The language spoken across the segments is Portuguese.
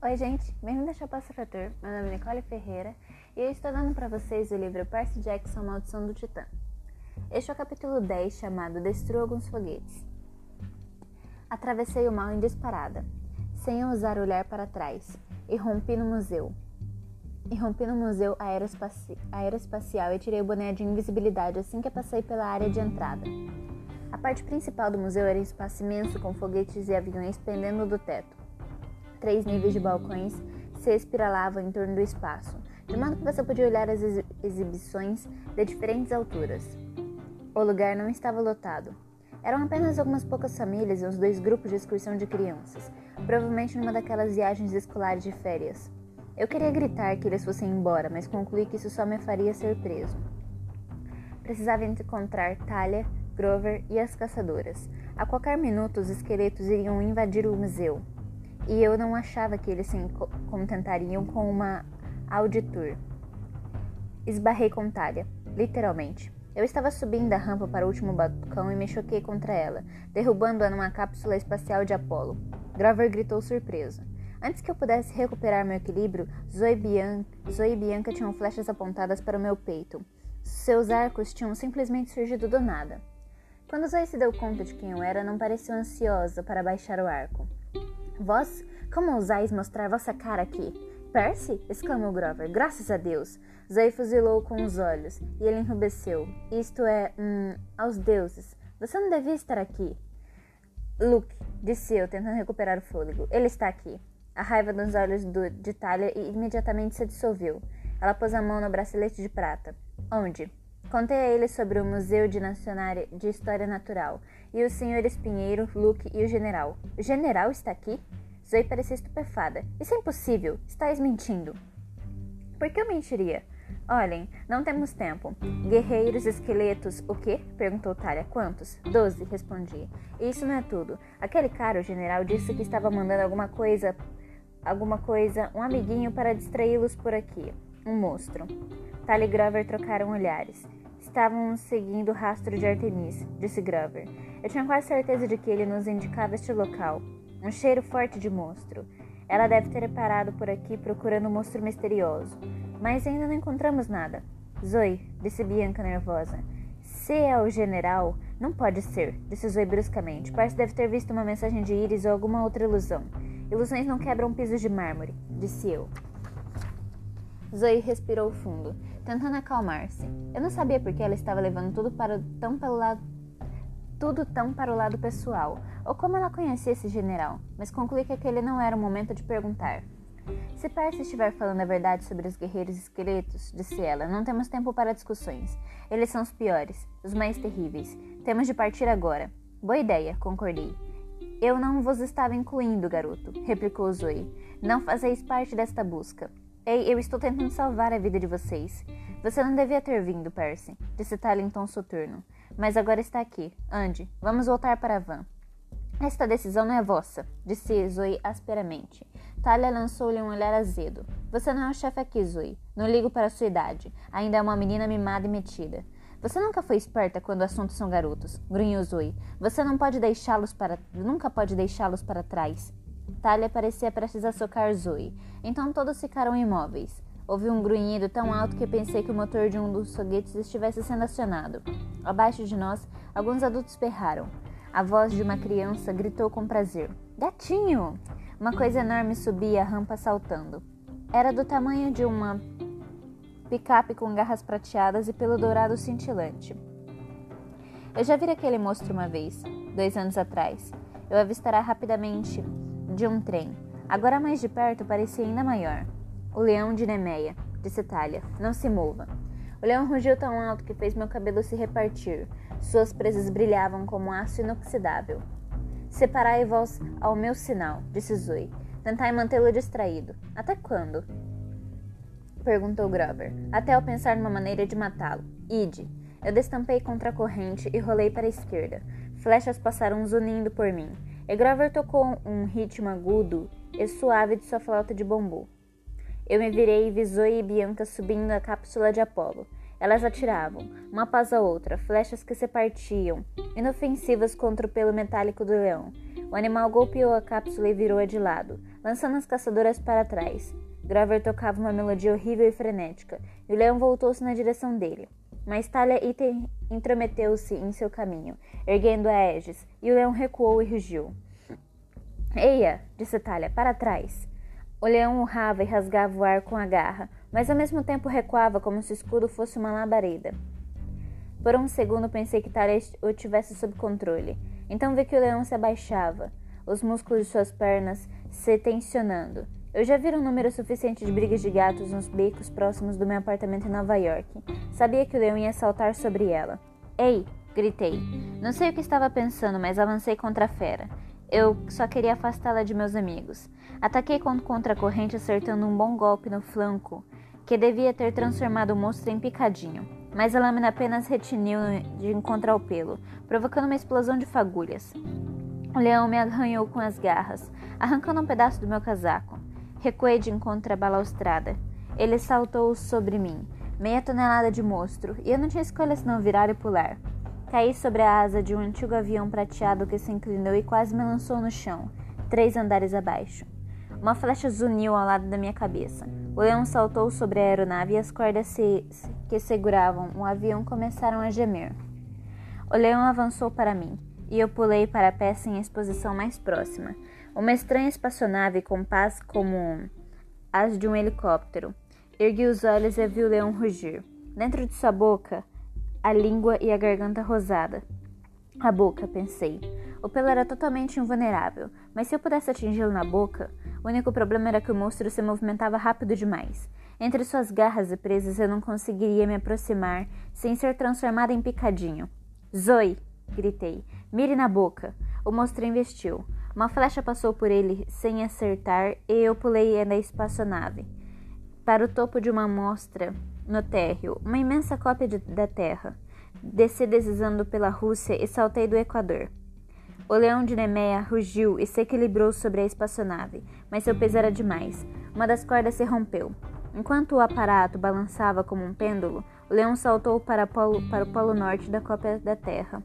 Oi, gente, bem-vindo ao Chapéu Frator. Meu nome é Nicole Ferreira e eu estou dando para vocês o livro Percy Jackson Maldição do Titã. Este é o capítulo 10 chamado Destrua alguns foguetes. Atravessei o mal em disparada, sem ousar olhar para trás, e rompi no museu. E rompi no museu aeroespaci aeroespacial e tirei o boné de invisibilidade assim que passei pela área de entrada. A parte principal do museu era um espaço imenso com foguetes e aviões pendendo do teto. Três níveis de balcões se espiralavam em torno do espaço, de modo que você podia olhar as exibições de diferentes alturas. O lugar não estava lotado. Eram apenas algumas poucas famílias e uns dois grupos de excursão de crianças, provavelmente numa daquelas viagens escolares de férias. Eu queria gritar que eles fossem embora, mas concluí que isso só me faria ser preso. Precisava encontrar Talia, Grover e as caçadoras. A qualquer minuto, os esqueletos iriam invadir o museu e eu não achava que eles se contentariam com uma auditor. Esbarrei com Talia, literalmente. Eu estava subindo a rampa para o último balcão e me choquei contra ela, derrubando-a numa cápsula espacial de Apolo. Grover gritou surpreso. Antes que eu pudesse recuperar meu equilíbrio, Zoe, Bian Zoe e Bianca tinham flechas apontadas para o meu peito. Seus arcos tinham simplesmente surgido do nada. Quando Zoe se deu conta de quem eu era, não pareceu ansiosa para baixar o arco. Vós, como ousais mostrar vossa cara aqui? Percy? exclamou Grover. Graças a Deus! Zoe fuzilou com os olhos e ele enrubesceu. Isto é, hum, aos deuses. Você não devia estar aqui. Luke, disse eu, tentando recuperar o fôlego. Ele está aqui. A raiva nos olhos do, de Talia imediatamente se dissolveu. Ela pôs a mão no bracelete de prata. Onde? Contei a ele sobre o Museu de, de História Natural e o Sr. Espinheiro, Luke e o General. O General está aqui? Zoe parecia estupefada. Isso é impossível. Estás mentindo. Por que eu mentiria? Olhem, não temos tempo. Guerreiros, esqueletos, o quê? Perguntou Talia. Quantos? Doze, respondi. E isso não é tudo. Aquele cara, o general, disse que estava mandando alguma coisa, alguma coisa, um amiguinho para distraí-los por aqui. Um monstro. Talia e Grover trocaram olhares. Estavam seguindo o rastro de Artemis, disse Grover. Eu tinha quase certeza de que ele nos indicava este local. Um cheiro forte de monstro. Ela deve ter parado por aqui procurando um monstro misterioso. Mas ainda não encontramos nada. Zoe, disse Bianca nervosa. Se é o general, não pode ser, disse Zoe bruscamente. Parece deve ter visto uma mensagem de íris ou alguma outra ilusão. Ilusões não quebram pisos de mármore, disse eu. Zoe respirou fundo, tentando acalmar-se. Eu não sabia por que ela estava levando tudo para tão pelo lado tudo tão para o lado pessoal, ou como ela conhecia esse general, mas concluí que aquele não era o momento de perguntar. Se Percy estiver falando a verdade sobre os guerreiros esqueletos, disse ela, não temos tempo para discussões. Eles são os piores, os mais terríveis. Temos de partir agora. Boa ideia, concordei. Eu não vos estava incluindo, garoto, replicou Zoe. Não fazeis parte desta busca. Ei, eu estou tentando salvar a vida de vocês. Você não devia ter vindo, Percy, disse Talia em tom soturno. Mas agora está aqui. Ande, vamos voltar para a van. Esta decisão não é vossa, disse Zoe asperamente. Talia lançou-lhe um olhar azedo. Você não é o chefe aqui, Zoe. Não ligo para a sua idade. Ainda é uma menina mimada e metida. Você nunca foi esperta quando assuntos são garotos, grunhiu Zoe. Você não pode deixá-los para. nunca pode deixá-los para trás. Talia parecia prestes a socar Zoe. Então todos ficaram imóveis. Houve um grunhido tão alto que pensei que o motor de um dos foguetes estivesse sendo acionado. Abaixo de nós, alguns adultos berraram. A voz de uma criança gritou com prazer: Gatinho! Uma coisa enorme subia a rampa saltando. Era do tamanho de uma picape com garras prateadas e pelo dourado cintilante. Eu já vi aquele monstro uma vez, dois anos atrás. Eu avistara rapidamente de um trem. Agora mais de perto parecia ainda maior. O leão de Nemeia, disse Talia. Não se mova. O leão rugiu tão alto que fez meu cabelo se repartir. Suas presas brilhavam como aço inoxidável. Separai-vos ao meu sinal, disse Zoe. Tentai mantê-lo distraído. Até quando? Perguntou Grover. Até eu pensar numa maneira de matá-lo. Ide. Eu destampei contra a corrente e rolei para a esquerda. Flechas passaram zunindo por mim. E Grover tocou um ritmo agudo e suave de sua flauta de bambu. Eu me virei e vi e Bianca subindo a cápsula de Apolo. Elas atiravam, uma após a outra, flechas que se partiam, inofensivas contra o pelo metálico do leão. O animal golpeou a cápsula e virou-a de lado, lançando as caçadoras para trás. Grover tocava uma melodia horrível e frenética, e o leão voltou-se na direção dele. Mas Talia intrometeu-se em seu caminho, erguendo a Aegis, e o leão recuou e rugiu. Eia, disse Talia, para trás. O leão urrava e rasgava o ar com a garra, mas ao mesmo tempo recuava como se o escudo fosse uma labareda. Por um segundo pensei que Talia o tivesse sob controle. Então vi que o leão se abaixava, os músculos de suas pernas se tensionando. Eu já vi um número suficiente de brigas de gatos nos becos próximos do meu apartamento em Nova York. Sabia que o leão ia saltar sobre ela. Ei! gritei. Não sei o que estava pensando, mas avancei contra a fera. Eu só queria afastá-la de meus amigos. Ataquei contra a corrente, acertando um bom golpe no flanco, que devia ter transformado o monstro em picadinho. Mas a lâmina apenas retiniu de encontrar o pelo, provocando uma explosão de fagulhas. O leão me arranhou com as garras, arrancando um pedaço do meu casaco. Recuei de encontro à balaustrada. Ele saltou sobre mim, meia tonelada de monstro, e eu não tinha escolha senão virar e pular. Caí sobre a asa de um antigo avião prateado que se inclinou e quase me lançou no chão, três andares abaixo. Uma flecha zuniu ao lado da minha cabeça. O leão saltou sobre a aeronave e as cordas se, que seguravam o avião começaram a gemer. O leão avançou para mim, e eu pulei para a peça em exposição mais próxima, uma estranha espaçonave com pás como as de um helicóptero. Ergui os olhos e vi o leão rugir. Dentro de sua boca, a língua e a garganta rosada. A boca, pensei. O pelo era totalmente invulnerável, mas se eu pudesse atingi-lo na boca, o único problema era que o monstro se movimentava rápido demais. Entre suas garras e presas eu não conseguiria me aproximar sem ser transformada em picadinho. Zoe! gritei. Mire na boca! O monstro investiu. Uma flecha passou por ele sem acertar e eu pulei da espaçonave para o topo de uma mostra no térreo, uma imensa cópia de, da Terra. Desci deslizando pela Rússia e saltei do Equador. O leão de Nemea rugiu e se equilibrou sobre a espaçonave, mas seu peso era demais. Uma das cordas se rompeu. Enquanto o aparato balançava como um pêndulo, o leão saltou para, polo, para o polo norte da cópia da Terra.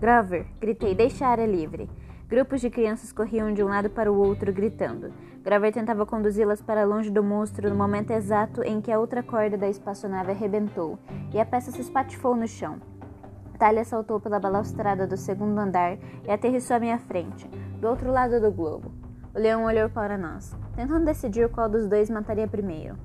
Grover! gritei, deixe a área livre. Grupos de crianças corriam de um lado para o outro, gritando. Graver tentava conduzi-las para longe do monstro no momento exato em que a outra corda da espaçonave arrebentou e a peça se espatifou no chão. Talia saltou pela balaustrada do segundo andar e aterrissou à minha frente, do outro lado do globo. O leão olhou para nós, tentando decidir qual dos dois mataria primeiro.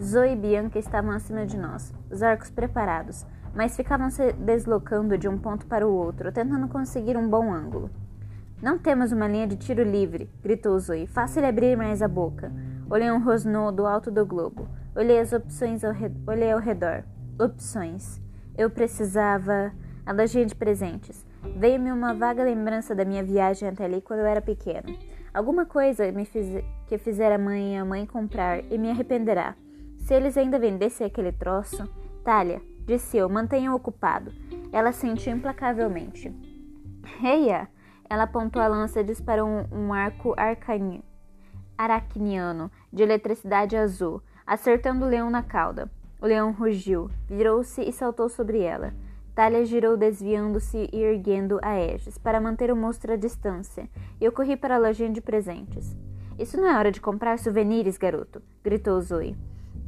Zoe e Bianca estavam acima de nós, os arcos preparados, mas ficavam se deslocando de um ponto para o outro, tentando conseguir um bom ângulo. Não temos uma linha de tiro livre, gritou Zoe. Faça ele abrir mais a boca. O leão rosnou do alto do globo. Olhei as opções ao redor. Olhei ao redor. Opções. Eu precisava. A lojinha de presentes. Veio-me uma vaga lembrança da minha viagem até ali quando eu era pequeno. Alguma coisa me fiz... que fizera a mãe e a mãe comprar e me arrependerá. Se eles ainda vendessem aquele troço. Talia, disse eu, mantenha-o ocupado. Ela sentiu implacavelmente. Reia! Ela apontou a lança e disparou um, um arco arcani, aracniano de eletricidade azul, acertando o leão na cauda. O leão rugiu, virou-se e saltou sobre ela. Talia girou desviando-se e erguendo a Aegis para manter o monstro à distância, e eu corri para a lojinha de presentes. Isso não é hora de comprar souvenirs, garoto, gritou Zoe.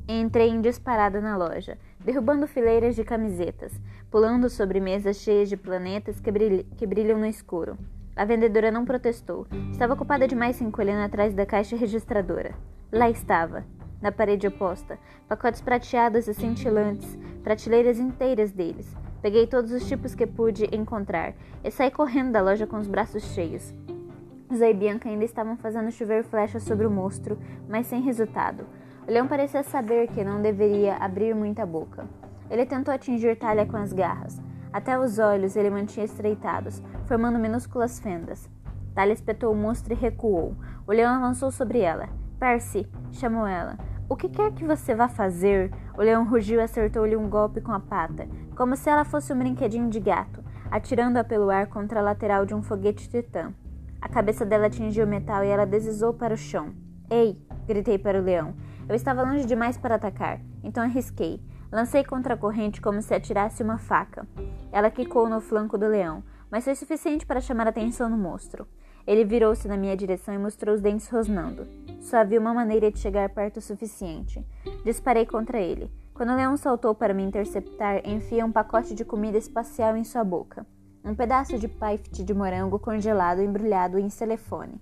Entrei em disparada na loja, derrubando fileiras de camisetas, pulando sobre mesas cheias de planetas que, que brilham no escuro. A vendedora não protestou. Estava ocupada demais se encolhendo atrás da caixa registradora. Lá estava, na parede oposta, pacotes prateados e cintilantes, prateleiras inteiras deles. Peguei todos os tipos que pude encontrar e saí correndo da loja com os braços cheios. Zé e Bianca ainda estavam fazendo chover flechas sobre o monstro, mas sem resultado. O leão parecia saber que não deveria abrir muita boca. Ele tentou atingir Talha com as garras, até os olhos ele mantinha estreitados, formando minúsculas fendas. Talia espetou o monstro e recuou. O leão avançou sobre ela. Percy, chamou ela. O que quer que você vá fazer? O leão rugiu e acertou-lhe um golpe com a pata, como se ela fosse um brinquedinho de gato, atirando-a pelo ar contra a lateral de um foguete titã. A cabeça dela atingiu o metal e ela deslizou para o chão. Ei! gritei para o leão. Eu estava longe demais para atacar, então arrisquei. Lancei contra a corrente como se atirasse uma faca. Ela quicou no flanco do leão, mas foi suficiente para chamar a atenção do monstro. Ele virou-se na minha direção e mostrou os dentes rosnando. Só havia uma maneira de chegar perto o suficiente. Disparei contra ele. Quando o leão saltou para me interceptar, enfiei um pacote de comida espacial em sua boca. Um pedaço de paifte de morango congelado embrulhado em celefone.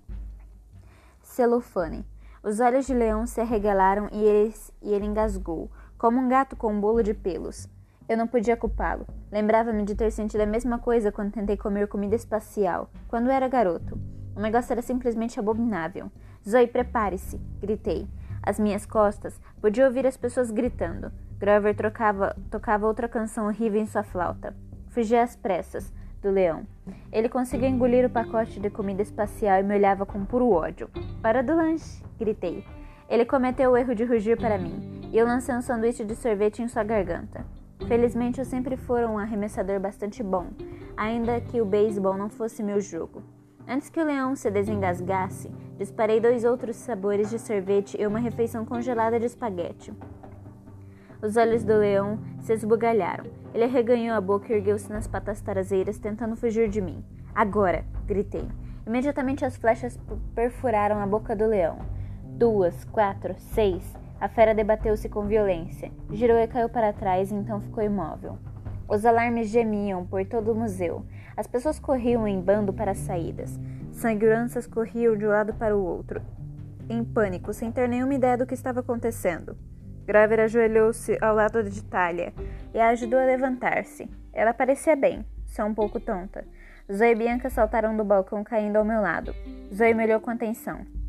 Celofane. Os olhos de leão se arregalaram e ele, e ele engasgou, como um gato com um bolo de pelos. Eu não podia culpá-lo. Lembrava-me de ter sentido a mesma coisa quando tentei comer comida espacial, quando era garoto. O negócio era simplesmente abominável. Zoe, prepare-se! gritei. Às minhas costas, podia ouvir as pessoas gritando. Grover trocava, tocava outra canção horrível em sua flauta. Fugi às pressas do leão. Ele conseguiu engolir o pacote de comida espacial e me olhava com puro ódio. Para do lanche! gritei. Ele cometeu o erro de rugir para mim, e eu lancei um sanduíche de sorvete em sua garganta. Felizmente eu sempre fui um arremessador bastante bom, ainda que o beisebol não fosse meu jogo. Antes que o leão se desengasgasse, disparei dois outros sabores de sorvete e uma refeição congelada de espaguete. Os olhos do leão se esbugalharam. Ele arreganhou a boca e ergueu-se nas patas traseiras, tentando fugir de mim. Agora! gritei. Imediatamente as flechas perfuraram a boca do leão. Duas, quatro, seis. A fera debateu-se com violência, girou e caiu para trás e então ficou imóvel. Os alarmes gemiam por todo o museu. As pessoas corriam em bando para as saídas. Seguranças corriam de um lado para o outro, em pânico, sem ter nenhuma ideia do que estava acontecendo. Grover ajoelhou-se ao lado de Talia e a ajudou a levantar-se. Ela parecia bem, só um pouco tonta. Zoe e Bianca saltaram do balcão caindo ao meu lado. Zoe me olhou com atenção.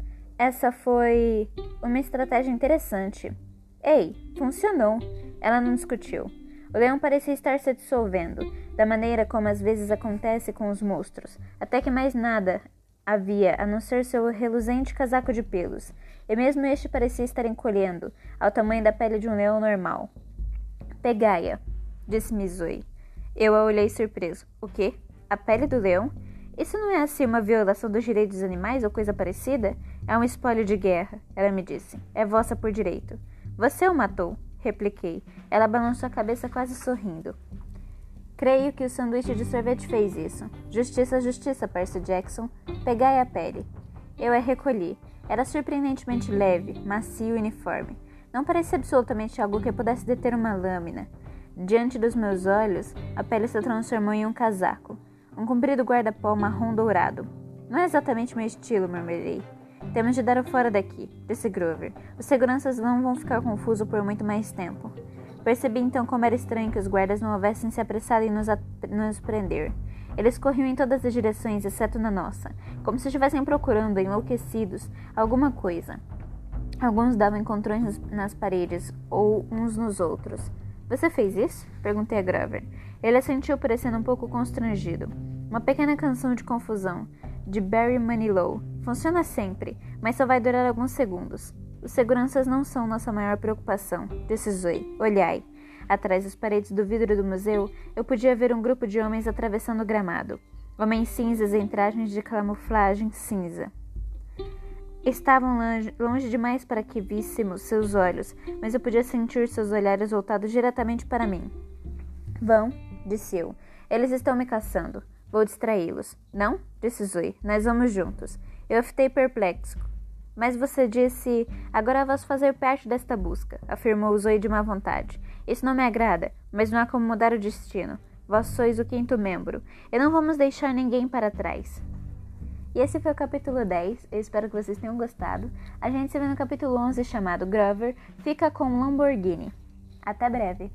Essa foi uma estratégia interessante. Ei, funcionou. Ela não discutiu. O leão parecia estar se dissolvendo, da maneira como às vezes acontece com os monstros, até que mais nada havia a não ser seu reluzente casaco de pelos, e mesmo este parecia estar encolhendo, ao tamanho da pele de um leão normal. Pegai-a, disse Mizui. Eu a olhei surpreso. O quê? A pele do leão? Isso não é assim uma violação dos direitos dos animais ou coisa parecida? É um espólio de guerra, ela me disse. É vossa por direito. Você o matou, repliquei. Ela balançou a cabeça quase sorrindo. Creio que o sanduíche de sorvete fez isso. Justiça, justiça, Percy Jackson. Pegai a pele. Eu a recolhi. Era surpreendentemente leve, macio e uniforme. Não parecia absolutamente algo que pudesse deter uma lâmina. Diante dos meus olhos, a pele se transformou em um casaco um comprido guarda-pó marrom dourado. Não é exatamente meu estilo, murmurei. Temos de dar o fora daqui, disse Grover. Os seguranças não vão ficar confusos por muito mais tempo. Percebi então como era estranho que os guardas não houvessem se apressado em nos, nos prender. Eles corriam em todas as direções, exceto na nossa, como se estivessem procurando, enlouquecidos, alguma coisa. Alguns davam encontrões nas paredes ou uns nos outros. Você fez isso? Perguntei a Grover. Ele assentiu, parecendo um pouco constrangido. Uma pequena canção de confusão, de Barry Manilow. Funciona sempre, mas só vai durar alguns segundos. Os seguranças não são nossa maior preocupação, disse Zoe. Olhai. Atrás das paredes do vidro do museu, eu podia ver um grupo de homens atravessando o gramado. Homens cinzas em trajes de camuflagem cinza. Estavam longe, longe demais para que víssemos seus olhos, mas eu podia sentir seus olhares voltados diretamente para mim. Vão, disse eu. Eles estão me caçando. Vou distraí-los. Não? Disse Zoe. Nós vamos juntos. Eu fiquei perplexo. Mas você disse. Agora vamos fazer parte desta busca, afirmou Zoe de má vontade. Isso não me agrada, mas não há como mudar o destino. Vós sois o quinto membro, e não vamos deixar ninguém para trás. E esse foi o capítulo 10. Eu espero que vocês tenham gostado. A gente se vê no capítulo 11 chamado Grover Fica com Lamborghini. Até breve.